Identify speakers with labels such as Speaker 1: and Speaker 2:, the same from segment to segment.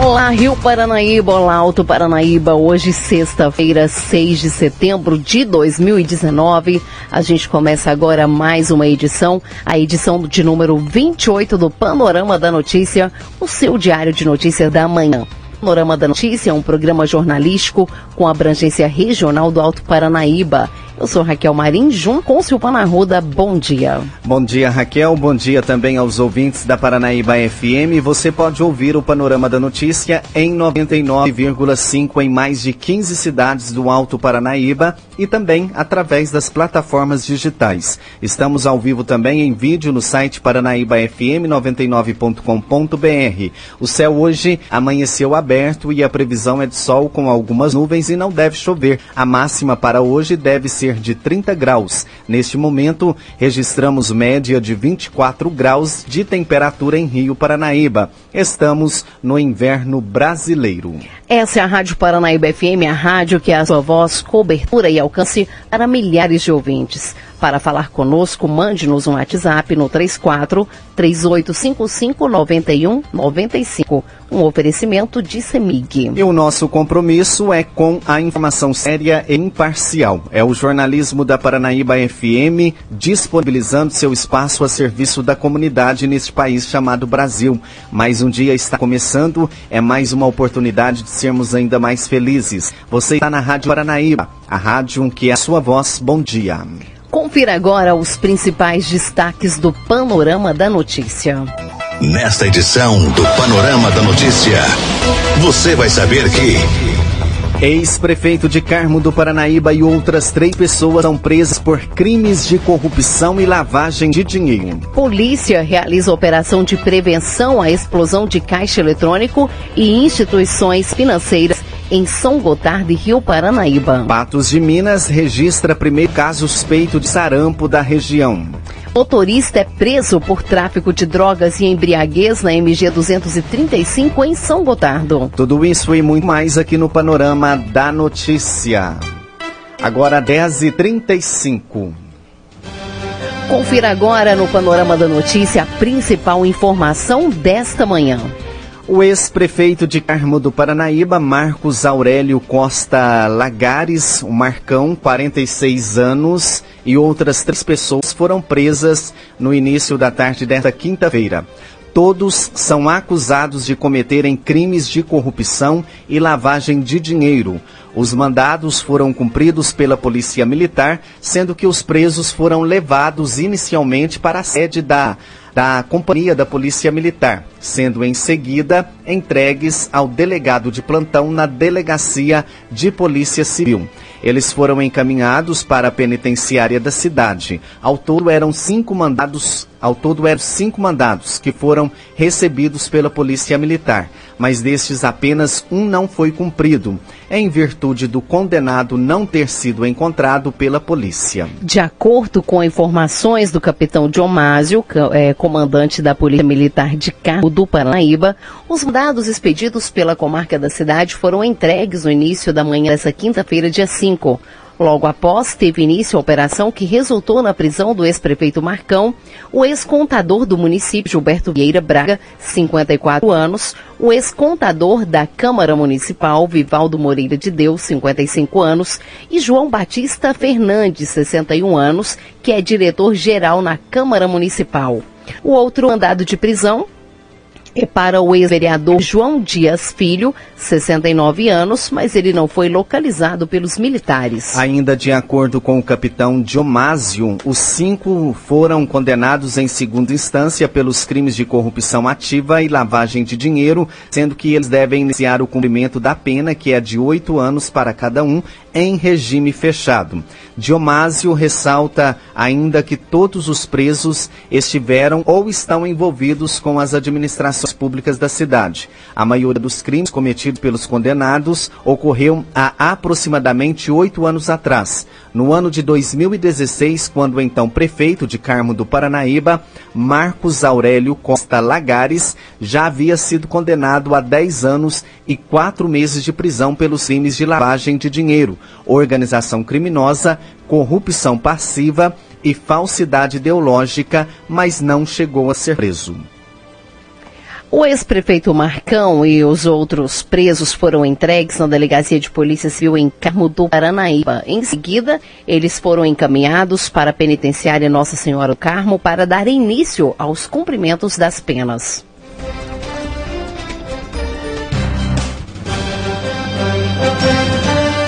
Speaker 1: Olá, Rio Paranaíba, olá, Alto Paranaíba. Hoje, sexta-feira, 6 de setembro de 2019. A gente começa agora mais uma edição, a edição de número 28 do Panorama da Notícia, o seu diário de notícias da manhã. Panorama da Notícia é um programa jornalístico com abrangência regional do Alto Paranaíba. Eu sou Raquel Marim, junto com Silvana Arruda. Bom dia.
Speaker 2: Bom dia, Raquel. Bom dia também aos ouvintes da Paranaíba FM. Você pode ouvir o Panorama da Notícia em 99,5 em mais de 15 cidades do Alto Paranaíba e também através das plataformas digitais. Estamos ao vivo também em vídeo no site paranaíbafm99.com.br. O céu hoje amanheceu aberto e a previsão é de sol com algumas nuvens e não deve chover. A máxima para hoje deve ser de 30 graus. Neste momento, registramos média de 24 graus de temperatura em Rio Paranaíba. Estamos no inverno brasileiro.
Speaker 1: Essa é a Rádio Paranaíba FM, a rádio que é a sua voz, cobertura e alcance para milhares de ouvintes. Para falar conosco, mande-nos um WhatsApp no 34 3855 9195. Um oferecimento de CEMIG.
Speaker 2: E o nosso compromisso é com a informação séria e imparcial. É o jornalismo da Paranaíba FM disponibilizando seu espaço a serviço da comunidade neste país chamado Brasil. Mais um dia está começando, é mais uma oportunidade de sermos ainda mais felizes. Você está na Rádio Paranaíba, a rádio que é a sua voz. Bom dia.
Speaker 1: Confira agora os principais destaques do Panorama da Notícia.
Speaker 3: Nesta edição do Panorama da Notícia, você vai saber que.
Speaker 2: Ex-prefeito de Carmo do Paranaíba e outras três pessoas são presas por crimes de corrupção e lavagem de dinheiro.
Speaker 1: Polícia realiza operação de prevenção à explosão de caixa eletrônico e instituições financeiras em São Gotardo e Rio Paranaíba.
Speaker 2: Patos de Minas registra primeiro caso suspeito de sarampo da região.
Speaker 1: Motorista é preso por tráfico de drogas e embriaguez na MG 235 em São Gotardo.
Speaker 2: Tudo isso e muito mais aqui no Panorama da Notícia. Agora 10h35.
Speaker 1: Confira agora no Panorama da Notícia a principal informação desta manhã.
Speaker 2: O ex-prefeito de Carmo do Paranaíba, Marcos Aurélio Costa Lagares, o Marcão, 46 anos, e outras três pessoas foram presas no início da tarde desta quinta-feira. Todos são acusados de cometerem crimes de corrupção e lavagem de dinheiro. Os mandados foram cumpridos pela Polícia Militar, sendo que os presos foram levados inicialmente para a sede da da Companhia da Polícia Militar, sendo em seguida entregues ao delegado de plantão na Delegacia de Polícia Civil. Eles foram encaminhados para a penitenciária da cidade. Ao todo eram cinco mandados, ao todo eram cinco mandados que foram recebidos pela Polícia Militar, mas destes apenas um não foi cumprido, em virtude do condenado não ter sido encontrado pela polícia.
Speaker 1: De acordo com informações do capitão Diomásio, é, comandante da Polícia Militar de Do Paranaíba, os mandados expedidos pela comarca da cidade foram entregues no início da manhã dessa quinta-feira, dia 5 5. Logo após, teve início a operação que resultou na prisão do ex-prefeito Marcão, o ex-contador do município Gilberto Vieira Braga, 54 anos, o ex-contador da Câmara Municipal Vivaldo Moreira de Deus, 55 anos, e João Batista Fernandes, 61 anos, que é diretor-geral na Câmara Municipal. O outro mandado de prisão é para o ex-vereador João Dias Filho, 69 anos, mas ele não foi localizado pelos militares.
Speaker 2: Ainda de acordo com o capitão Diomásio, os cinco foram condenados em segunda instância pelos crimes de corrupção ativa e lavagem de dinheiro, sendo que eles devem iniciar o cumprimento da pena, que é de oito anos para cada um, em regime fechado. Diomásio ressalta ainda que todos os presos estiveram ou estão envolvidos com as administrações públicas da cidade. A maioria dos crimes cometidos pelos condenados ocorreu há aproximadamente oito anos atrás. No ano de 2016, quando o então prefeito de Carmo do Paranaíba, Marcos Aurélio Costa Lagares, já havia sido condenado a 10 anos e quatro meses de prisão pelos crimes de lavagem de dinheiro, organização criminosa, corrupção passiva e falsidade ideológica, mas não chegou a ser preso.
Speaker 1: O ex-prefeito Marcão e os outros presos foram entregues na Delegacia de Polícia Civil em Carmo do Paranaíba. Em seguida, eles foram encaminhados para a penitenciária Nossa Senhora do Carmo para dar início aos cumprimentos das penas.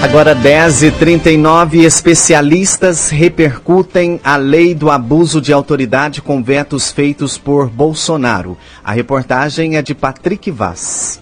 Speaker 2: Agora 10h39, especialistas repercutem a lei do abuso de autoridade com vetos feitos por Bolsonaro. A reportagem é de Patrick Vaz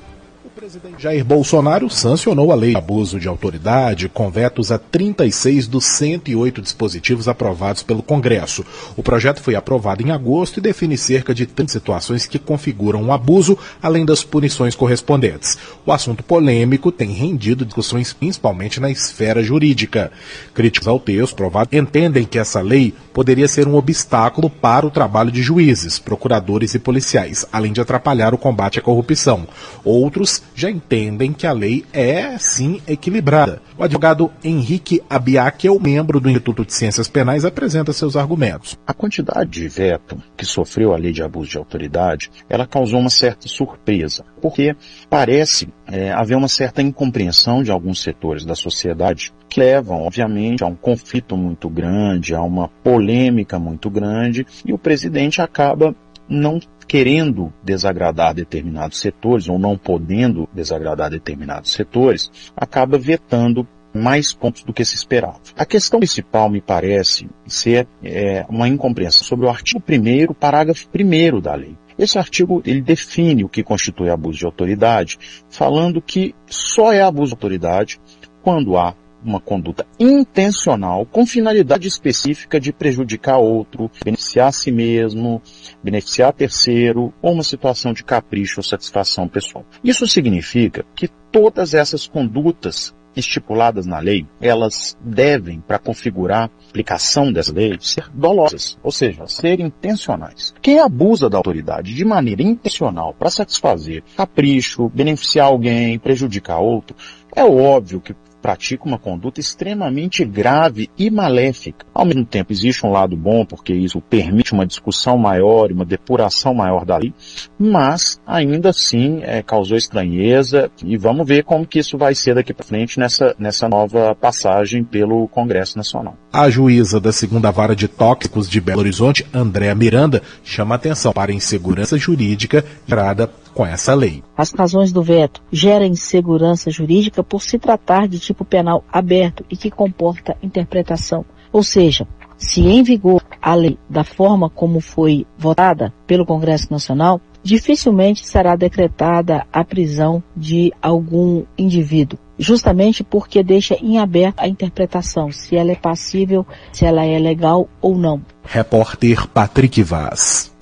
Speaker 4: presidente Jair Bolsonaro sancionou a lei de abuso de autoridade com vetos a 36 dos 108 dispositivos aprovados pelo Congresso. O projeto foi aprovado em agosto e define cerca de 30 situações que configuram um abuso, além das punições correspondentes. O assunto polêmico tem rendido discussões principalmente na esfera jurídica. Críticos ao texto aprovado entendem que essa lei poderia ser um obstáculo para o trabalho de juízes, procuradores e policiais, além de atrapalhar o combate à corrupção. Outros já entendem que a lei é, sim, equilibrada. O advogado Henrique Abiakel, membro do Instituto de Ciências Penais, apresenta seus argumentos.
Speaker 5: A quantidade de veto que sofreu a lei de abuso de autoridade, ela causou uma certa surpresa, porque parece é, haver uma certa incompreensão de alguns setores da sociedade que levam, obviamente, a um conflito muito grande, a uma polêmica muito grande, e o presidente acaba não querendo desagradar determinados setores ou não podendo desagradar determinados setores, acaba vetando mais pontos do que se esperava. A questão principal me parece ser é, uma incompreensão sobre o artigo 1 parágrafo 1 da lei. Esse artigo ele define o que constitui abuso de autoridade, falando que só é abuso de autoridade quando há uma conduta intencional com finalidade específica de prejudicar outro, beneficiar a si mesmo, beneficiar terceiro ou uma situação de capricho ou satisfação pessoal. Isso significa que todas essas condutas estipuladas na lei, elas devem, para configurar a aplicação dessa lei, ser dolosas, ou seja, ser intencionais. Quem abusa da autoridade de maneira intencional para satisfazer capricho, beneficiar alguém, prejudicar outro, é óbvio que pratica uma conduta extremamente grave e maléfica. Ao mesmo tempo, existe um lado bom, porque isso permite uma discussão maior, uma depuração maior da lei, mas ainda assim é, causou estranheza e vamos ver como que isso vai ser daqui para frente nessa, nessa nova passagem pelo Congresso Nacional.
Speaker 4: A juíza da segunda vara de tóxicos de Belo Horizonte, Andréa Miranda, chama atenção para a insegurança jurídica gerada com essa lei.
Speaker 6: As razões do veto geram insegurança jurídica por se tratar de tipo penal aberto e que comporta interpretação. Ou seja, se em vigor a lei da forma como foi votada pelo Congresso Nacional, dificilmente será decretada a prisão de algum indivíduo, justamente porque deixa em aberto a interpretação se ela é passível, se ela é legal ou não.
Speaker 4: Repórter Patrick Vaz.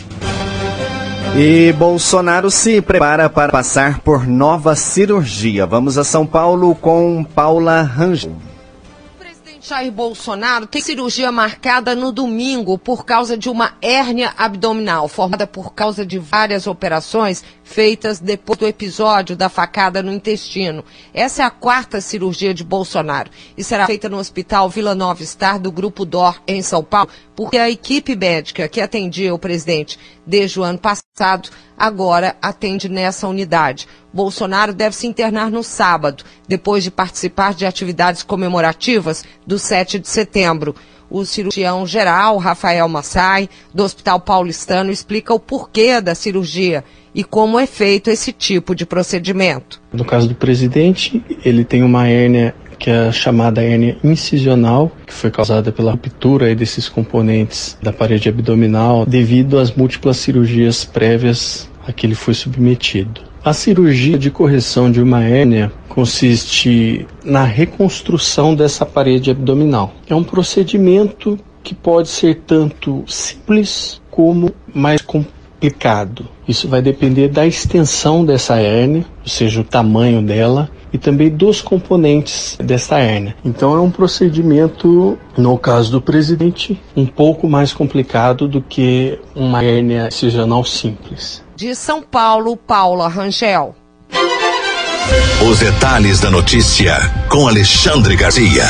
Speaker 2: E Bolsonaro se prepara para passar por nova cirurgia. Vamos a São Paulo com Paula Rangel.
Speaker 7: Jair Bolsonaro tem cirurgia marcada no domingo por causa de uma hérnia abdominal, formada por causa de várias operações feitas depois do episódio da facada no intestino. Essa é a quarta cirurgia de Bolsonaro e será feita no Hospital Vila Nova Star do Grupo DOR em São Paulo, porque a equipe médica que atendia o presidente desde o ano passado agora atende nessa unidade. Bolsonaro deve se internar no sábado, depois de participar de atividades comemorativas do 7 de setembro. O cirurgião geral, Rafael Massai, do Hospital Paulistano, explica o porquê da cirurgia e como é feito esse tipo de procedimento.
Speaker 8: No caso do presidente, ele tem uma hérnia que é chamada hérnia incisional, que foi causada pela ruptura desses componentes da parede abdominal devido às múltiplas cirurgias prévias a que ele foi submetido. A cirurgia de correção de uma hérnia consiste na reconstrução dessa parede abdominal. É um procedimento que pode ser tanto simples como mais complicado. Isso vai depender da extensão dessa hérnia, ou seja, o tamanho dela, e também dos componentes desta hérnia. Então é um procedimento, no caso do presidente, um pouco mais complicado do que uma hérnia incisional simples.
Speaker 7: De São Paulo, Paula Rangel.
Speaker 3: Os detalhes da notícia com Alexandre Garcia.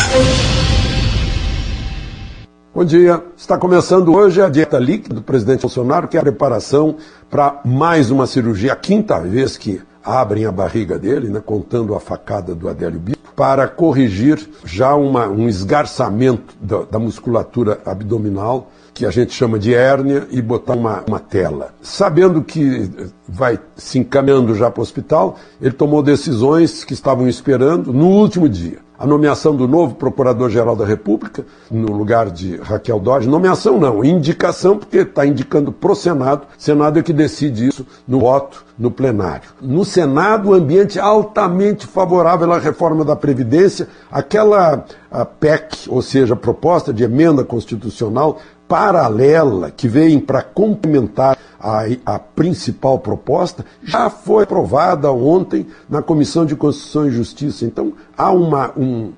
Speaker 9: Bom dia. Está começando hoje a dieta líquida do presidente Bolsonaro, que é a preparação para mais uma cirurgia, a quinta vez que abrem a barriga dele, né, contando a facada do Adélio Bispo, para corrigir já uma, um esgarçamento da, da musculatura abdominal que a gente chama de hérnia, e botar uma, uma tela. Sabendo que vai se encaminhando já para o hospital, ele tomou decisões que estavam esperando no último dia. A nomeação do novo Procurador-Geral da República, no lugar de Raquel Dodge. Nomeação não, indicação, porque está indicando para o Senado. Senado é que decide isso no voto no plenário. No Senado, o ambiente altamente favorável à reforma da Previdência, aquela PEC, ou seja, proposta de emenda constitucional, paralela que vem para complementar a, a, principal proposta já foi aprovada ontem na Comissão de Constituição e Justiça. Então há uma, um,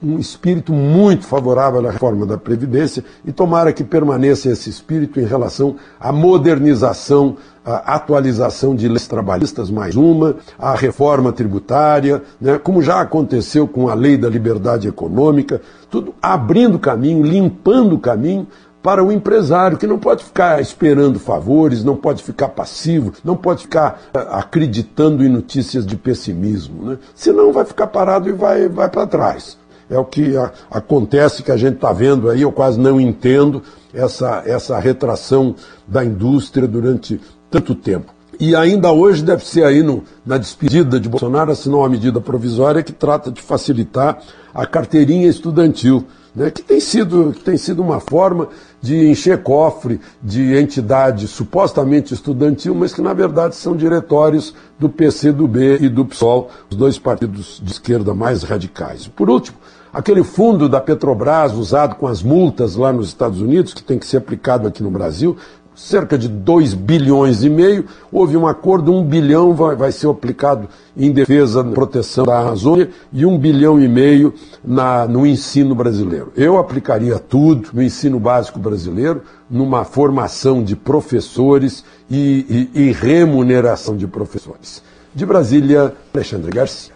Speaker 9: um, espírito muito favorável à reforma da Previdência e tomara que permaneça esse espírito em relação à modernização, à atualização de leis trabalhistas, mais uma, à reforma tributária, né, como já aconteceu com a lei da liberdade econômica, tudo abrindo caminho, limpando o caminho para o empresário, que não pode ficar esperando favores, não pode ficar passivo, não pode ficar eh, acreditando em notícias de pessimismo. Né? Senão vai ficar parado e vai, vai para trás. É o que a, acontece que a gente está vendo aí, eu quase não entendo essa, essa retração da indústria durante tanto tempo. E ainda hoje deve ser aí no, na despedida de Bolsonaro assinou uma medida provisória que trata de facilitar a carteirinha estudantil né, que, tem sido, que tem sido uma forma de encher cofre de entidade supostamente estudantil, mas que na verdade são diretórios do PC, do B e do PSOL, os dois partidos de esquerda mais radicais. Por último, aquele fundo da Petrobras usado com as multas lá nos Estados Unidos, que tem que ser aplicado aqui no Brasil, cerca de 2 bilhões e meio. Houve um acordo, um bilhão vai, vai ser aplicado em defesa e proteção da Amazônia e um bilhão e meio na, no ensino brasileiro. Eu aplicaria tudo no ensino básico brasileiro, numa formação de professores e, e, e remuneração de professores. De Brasília, Alexandre Garcia.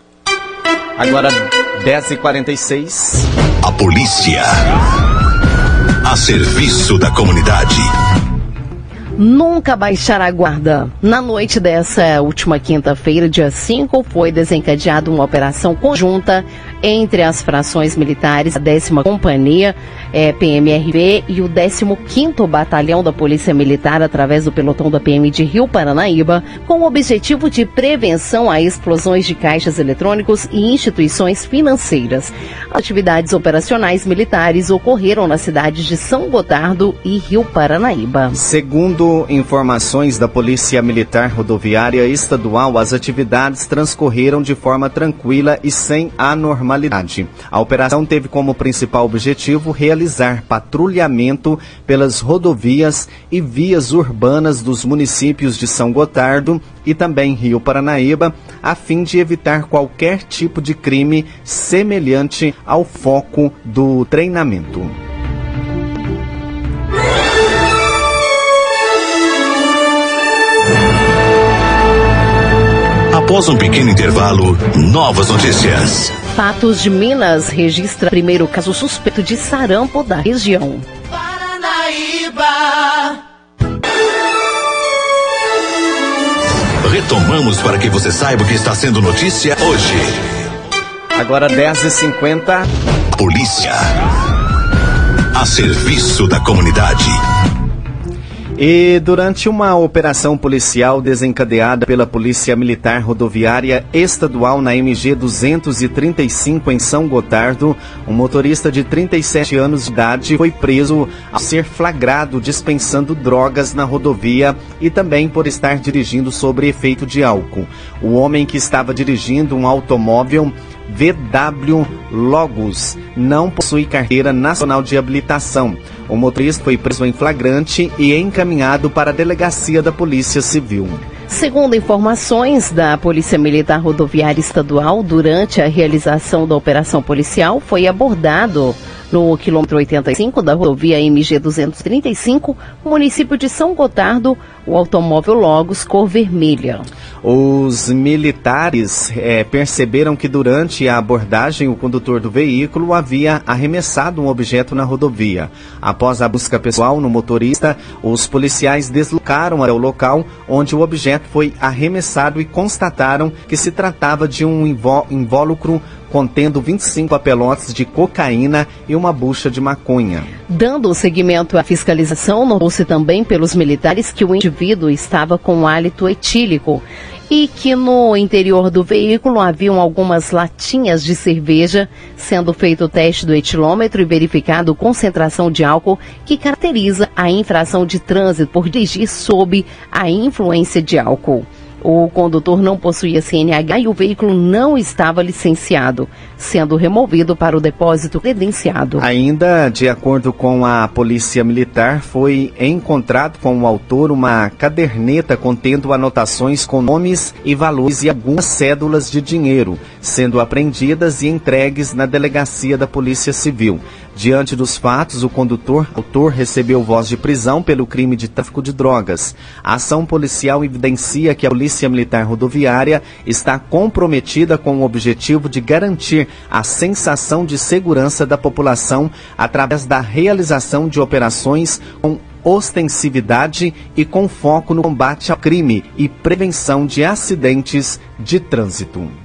Speaker 2: Agora 10h46.
Speaker 3: A polícia. A serviço da comunidade
Speaker 1: nunca baixar a guarda. Na noite dessa última quinta-feira, dia 5, foi desencadeada uma operação conjunta entre as frações militares, a décima companhia é, PMRV e o 15º Batalhão da Polícia Militar através do pelotão da PM de Rio Paranaíba, com o objetivo de prevenção a explosões de caixas eletrônicos e instituições financeiras. Atividades operacionais militares ocorreram nas cidades de São Gotardo e Rio Paranaíba.
Speaker 2: Segundo informações da Polícia Militar Rodoviária Estadual, as atividades transcorreram de forma tranquila e sem anormalidade normalidade. A operação teve como principal objetivo realizar patrulhamento pelas rodovias e vias urbanas dos municípios de São Gotardo e também Rio Paranaíba, a fim de evitar qualquer tipo de crime semelhante ao foco do treinamento.
Speaker 3: Após um pequeno intervalo, novas notícias.
Speaker 1: Fatos de Minas registra primeiro caso suspeito de sarampo da região.
Speaker 3: Paranaíba. Retomamos para que você saiba o que está sendo notícia hoje.
Speaker 2: Agora 10h50.
Speaker 3: Polícia. A serviço da comunidade.
Speaker 2: E durante uma operação policial desencadeada pela Polícia Militar Rodoviária Estadual na MG 235 em São Gotardo, um motorista de 37 anos de idade foi preso ao ser flagrado dispensando drogas na rodovia e também por estar dirigindo sob efeito de álcool. O homem que estava dirigindo um automóvel VW Logos não possui carteira nacional de habilitação. O motorista foi preso em flagrante e encaminhado para a delegacia da Polícia Civil.
Speaker 1: Segundo informações da Polícia Militar Rodoviária Estadual, durante a realização da operação policial, foi abordado no quilômetro 85 da rodovia MG 235, município de São Gotardo, o automóvel Logos cor vermelha.
Speaker 2: Os militares é, perceberam que durante a abordagem o condutor do veículo havia arremessado um objeto na rodovia. Após a busca pessoal no motorista, os policiais deslocaram até o local onde o objeto foi arremessado e constataram que se tratava de um invólucro contendo 25 papelotes de cocaína e uma bucha de maconha.
Speaker 1: Dando seguimento à fiscalização, notou-se também pelos militares que o indivíduo estava com hálito etílico e que no interior do veículo haviam algumas latinhas de cerveja, sendo feito o teste do etilômetro e verificado concentração de álcool que caracteriza a infração de trânsito por dirigir sob a influência de álcool. O condutor não possuía CNH e o veículo não estava licenciado, sendo removido para o depósito credenciado.
Speaker 2: Ainda, de acordo com a Polícia Militar, foi encontrado com o autor uma caderneta contendo anotações com nomes e valores e algumas cédulas de dinheiro, sendo apreendidas e entregues na delegacia da Polícia Civil. Diante dos fatos, o condutor autor recebeu voz de prisão pelo crime de tráfico de drogas. A ação policial evidencia que a Polícia Militar Rodoviária está comprometida com o objetivo de garantir a sensação de segurança da população através da realização de operações com ostensividade e com foco no combate ao crime e prevenção de acidentes de trânsito.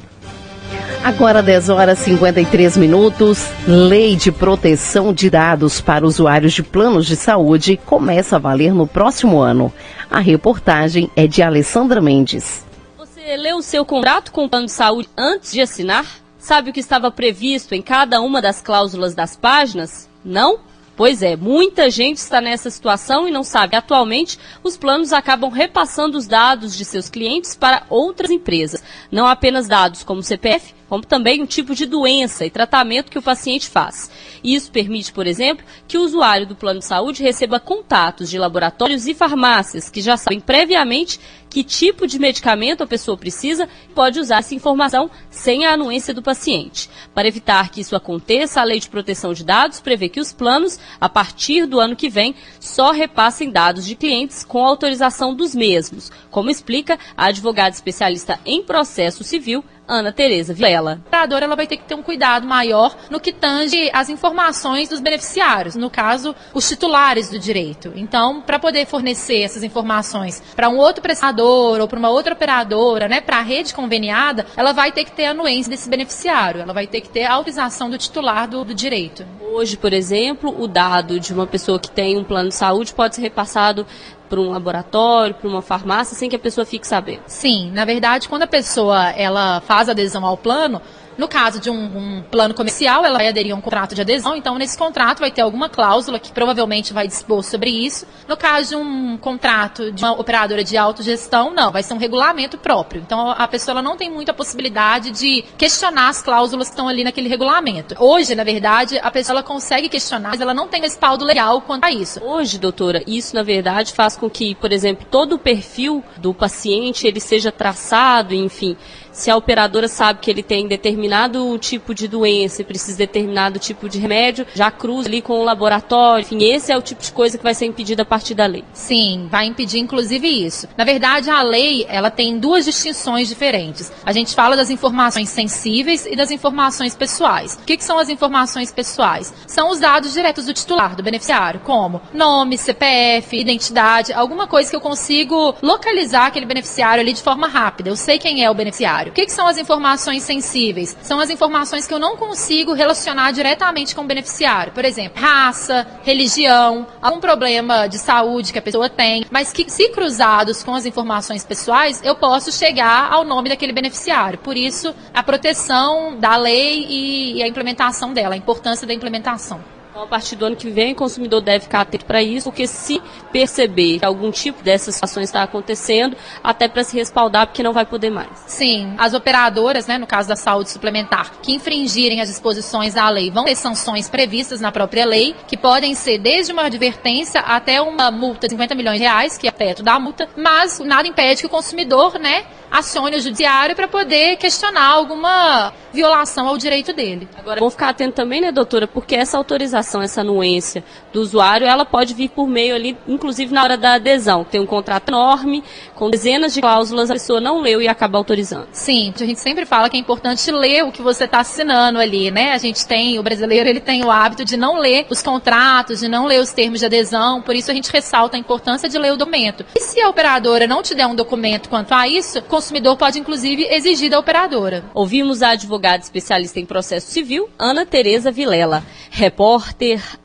Speaker 1: Agora 10 horas 53 minutos. Lei de proteção de dados para usuários de planos de saúde começa a valer no próximo ano. A reportagem é de Alessandra Mendes.
Speaker 10: Você leu o seu contrato com o plano de saúde antes de assinar? Sabe o que estava previsto em cada uma das cláusulas das páginas? Não? Pois é, muita gente está nessa situação e não sabe. Atualmente, os planos acabam repassando os dados de seus clientes para outras empresas. Não apenas dados como CPF, como também o tipo de doença e tratamento que o paciente faz. Isso permite, por exemplo, que o usuário do plano de saúde receba contatos de laboratórios e farmácias que já sabem previamente que tipo de medicamento a pessoa precisa e pode usar essa informação sem a anuência do paciente. Para evitar que isso aconteça, a Lei de Proteção de Dados prevê que os planos, a partir do ano que vem, só repassem dados de clientes com autorização dos mesmos, como explica a advogada especialista em processo civil, Ana Tereza Vilela.
Speaker 11: A operadora ela vai ter que ter um cuidado maior no que tange as informações dos beneficiários, no caso, os titulares do direito. Então, para poder fornecer essas informações para um outro prestador ou para uma outra operadora, né, para a rede conveniada, ela vai ter que ter a anuência desse beneficiário, ela vai ter que ter a autorização do titular do, do direito.
Speaker 10: Hoje, por exemplo, o dado de uma pessoa que tem um plano de saúde pode ser repassado para um laboratório, para uma farmácia, sem que a pessoa fique sabendo?
Speaker 11: Sim, na verdade, quando a pessoa ela faz adesão ao plano, no caso de um, um, plano comercial, ela vai aderir a um contrato de adesão, então nesse contrato vai ter alguma cláusula que provavelmente vai dispor sobre isso. No caso de um contrato de uma operadora de autogestão, não, vai ser um regulamento próprio. Então a pessoa não tem muita possibilidade de questionar as cláusulas que estão ali naquele regulamento. Hoje, na verdade, a pessoa consegue questionar, mas ela não tem respaldo legal quanto a isso.
Speaker 10: Hoje, doutora, isso na verdade faz com que, por exemplo, todo o perfil do paciente ele seja traçado, enfim, se a operadora sabe que ele tem determinado tipo de doença e precisa de determinado tipo de remédio, já cruza ali com o laboratório. Enfim, esse é o tipo de coisa que vai ser impedida a partir da lei.
Speaker 11: Sim, vai impedir inclusive isso. Na verdade, a lei, ela tem duas distinções diferentes. A gente fala das informações sensíveis e das informações pessoais. O que, que são as informações pessoais? São os dados diretos do titular, do beneficiário, como nome, CPF, identidade, alguma coisa que eu consigo localizar aquele beneficiário ali de forma rápida. Eu sei quem é o beneficiário. Beneficiário. O que, que são as informações sensíveis? São as informações que eu não consigo relacionar diretamente com o beneficiário. Por exemplo, raça, religião, algum problema de saúde que a pessoa tem, mas que se cruzados com as informações pessoais, eu posso chegar ao nome daquele beneficiário. Por isso, a proteção da lei e a implementação dela, a importância da implementação.
Speaker 10: Então, a partir do ano que vem, o consumidor deve ficar atento para isso, porque se perceber que algum tipo dessas situações está acontecendo, até para se respaldar, porque não vai poder mais.
Speaker 11: Sim, as operadoras, né, no caso da saúde suplementar, que infringirem as disposições da lei, vão ter sanções previstas na própria lei, que podem ser desde uma advertência até uma multa de 50 milhões de reais, que é teto da multa, mas nada impede que o consumidor, né, acione o judiciário para poder questionar alguma violação ao direito dele.
Speaker 10: Agora, vamos ficar atento também, né, doutora, porque essa autorização, essa anuência do usuário, ela pode vir por meio ali, inclusive na hora da adesão. Tem um contrato enorme, com dezenas de cláusulas, a pessoa não leu e acaba autorizando.
Speaker 11: Sim, a gente sempre fala que é importante ler o que você está assinando ali, né? A gente tem, o brasileiro, ele tem o hábito de não ler os contratos, de não ler os termos de adesão, por isso a gente ressalta a importância de ler o documento. E se a operadora não te der um documento quanto a isso, o consumidor pode, inclusive, exigir da operadora.
Speaker 10: Ouvimos a advogada especialista em processo civil, Ana Tereza Vilela. Repórter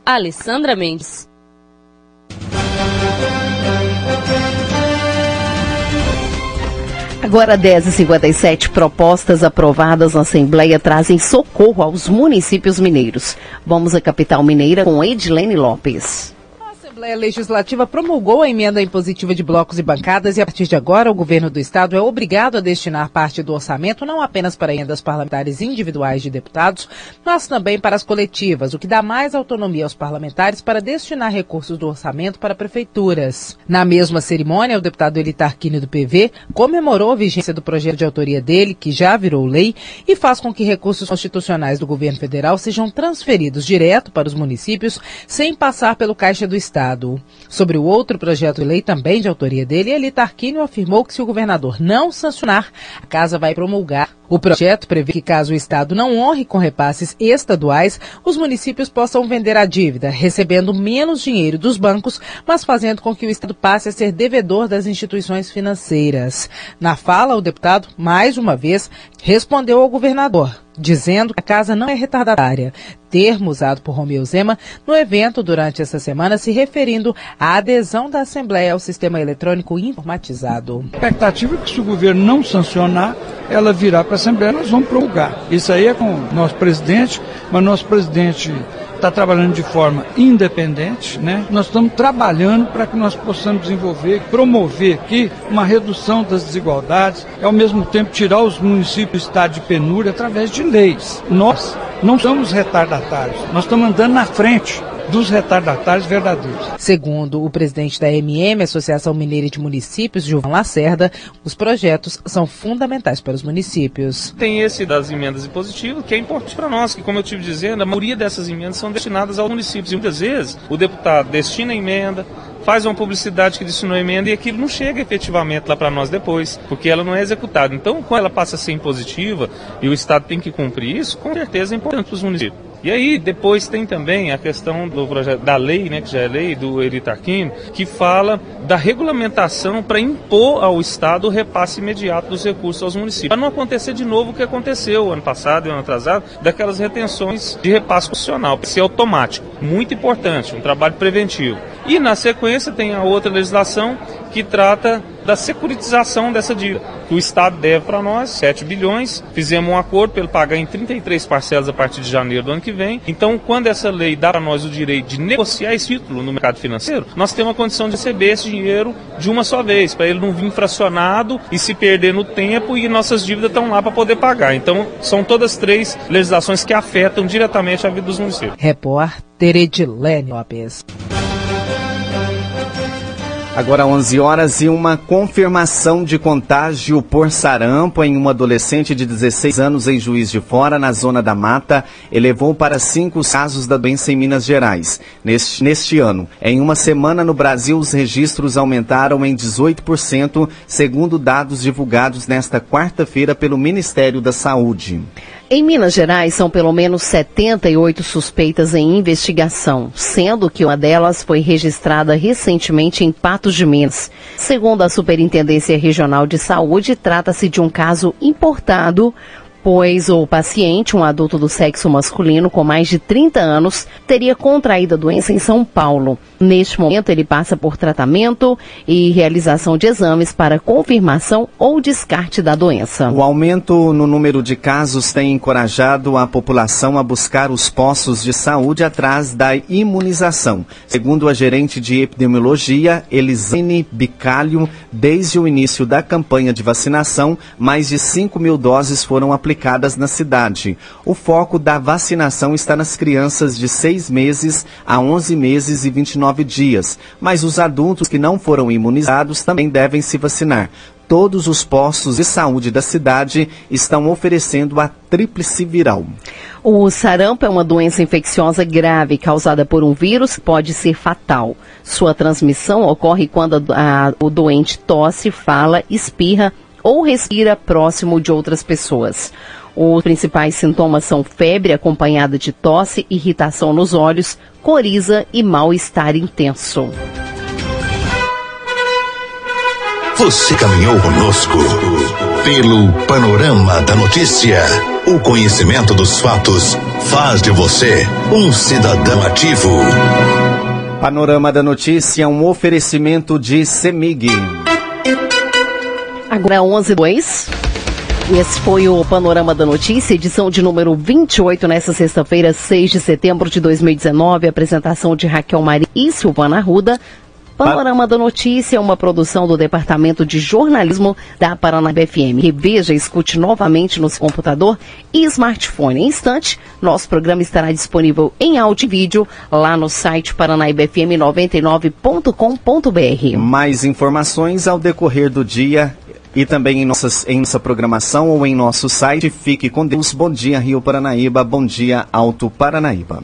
Speaker 10: Alessandra Mendes.
Speaker 1: Agora 10h57, propostas aprovadas na Assembleia trazem socorro aos municípios mineiros. Vamos à capital mineira com Edilene Lopes.
Speaker 12: Assembleia Legislativa promulgou a emenda impositiva de blocos e bancadas e a partir de agora o governo do estado é obrigado a destinar parte do orçamento não apenas para emendas parlamentares individuais de deputados, mas também para as coletivas, o que dá mais autonomia aos parlamentares para destinar recursos do orçamento para prefeituras. Na mesma cerimônia, o deputado Elitar Quini do PV comemorou a vigência do projeto de autoria dele, que já virou lei, e faz com que recursos constitucionais do governo federal sejam transferidos direto para os municípios sem passar pelo Caixa do Estado. Sobre o outro projeto de lei, também de autoria dele, Eli Tarquínio afirmou que se o governador não sancionar, a casa vai promulgar. O projeto prevê que, caso o Estado não honre com repasses estaduais, os municípios possam vender a dívida, recebendo menos dinheiro dos bancos, mas fazendo com que o Estado passe a ser devedor das instituições financeiras. Na fala, o deputado, mais uma vez, respondeu ao governador dizendo que a casa não é retardatária, termo usado por Romeu Zema no evento durante essa semana se referindo à adesão da Assembleia ao sistema eletrônico informatizado.
Speaker 13: A expectativa é que se o governo não sancionar, ela virá para a Assembleia, nós vamos prorrogar. Isso aí é com o nosso presidente, mas nosso presidente está trabalhando de forma independente, né? Nós estamos trabalhando para que nós possamos desenvolver, promover aqui uma redução das desigualdades e ao mesmo tempo tirar os municípios do estado de penúria através de leis. Nós não somos retardatários, nós estamos andando na frente dos retardatários verdadeiros.
Speaker 12: Segundo o presidente da MM, Associação Mineira de Municípios, João Lacerda, os projetos são fundamentais para os municípios.
Speaker 14: Tem esse das emendas impositivas, que é importante para nós, que como eu estive dizendo, a maioria dessas emendas são destinadas aos municípios. E muitas vezes o deputado destina a emenda, faz uma publicidade que destinou a emenda e aquilo não chega efetivamente lá para nós depois, porque ela não é executada. Então, quando ela passa a ser impositiva e o Estado tem que cumprir isso, com certeza é importante para os municípios. E aí, depois tem também a questão do projeto, da lei, né, que já é lei, do Eri Tarquini, que fala da regulamentação para impor ao Estado o repasse imediato dos recursos aos municípios. Para não acontecer de novo o que aconteceu ano passado e ano atrasado, daquelas retenções de repasse constitucional, para ser automático. Muito importante, um trabalho preventivo. E na sequência tem a outra legislação que trata da securitização dessa dívida, que o Estado deve para nós, 7 bilhões. Fizemos um acordo para ele pagar em 33 parcelas a partir de janeiro do ano que vem. Então, quando essa lei dá para nós o direito de negociar esse título no mercado financeiro, nós temos a condição de receber esse dinheiro de uma só vez, para ele não vir fracionado e se perder no tempo e nossas dívidas estão lá para poder pagar. Então, são todas três legislações que afetam diretamente a vida dos municípios.
Speaker 12: Repórter Edilene Lopes.
Speaker 2: Agora 11 horas e uma confirmação de contágio por sarampo em uma adolescente de 16 anos em Juiz de Fora, na zona da Mata, elevou para cinco casos da doença em Minas Gerais. Neste, neste ano, em uma semana no Brasil, os registros aumentaram em 18%, segundo dados divulgados nesta quarta-feira pelo Ministério da Saúde.
Speaker 1: Em Minas Gerais, são pelo menos 78 suspeitas em investigação, sendo que uma delas foi registrada recentemente em Patos de Minas. Segundo a Superintendência Regional de Saúde, trata-se de um caso importado pois o paciente, um adulto do sexo masculino com mais de 30 anos, teria contraído a doença em São Paulo. Neste momento, ele passa por tratamento e realização de exames para confirmação ou descarte da doença.
Speaker 2: O aumento no número de casos tem encorajado a população a buscar os postos de saúde atrás da imunização. Segundo a gerente de epidemiologia, Elisane Bicalho, desde o início da campanha de vacinação, mais de 5 mil doses foram aplicadas aplicadas na cidade. O foco da vacinação está nas crianças de 6 meses a 11 meses e 29 dias, mas os adultos que não foram imunizados também devem se vacinar todos os postos de saúde da cidade estão oferecendo a tríplice viral.
Speaker 1: O sarampo é uma doença infecciosa grave causada por um vírus pode ser fatal. Sua transmissão ocorre quando a, a, o doente tosse, fala, espirra ou respira próximo de outras pessoas. Os principais sintomas são febre acompanhada de tosse, irritação nos olhos, coriza e mal-estar intenso.
Speaker 3: Você caminhou conosco pelo panorama da notícia. O conhecimento dos fatos faz de você um cidadão ativo.
Speaker 2: Panorama da notícia, um oferecimento de Semig.
Speaker 1: Agora é 11 2. Esse foi o Panorama da Notícia, edição de número 28, nesta sexta-feira, 6 de setembro de 2019. Apresentação de Raquel Maria e Silvana Ruda. Panorama da Notícia é uma produção do Departamento de Jornalismo da Paranaíba FM. Reveja e escute novamente no seu computador e smartphone. Em instante, nosso programa estará disponível em áudio e vídeo lá no site paranaibfm99.com.br.
Speaker 2: Mais informações ao decorrer do dia e também em, nossas, em nossa programação ou em nosso site. Fique com Deus. Bom dia, Rio Paranaíba. Bom dia, Alto Paranaíba.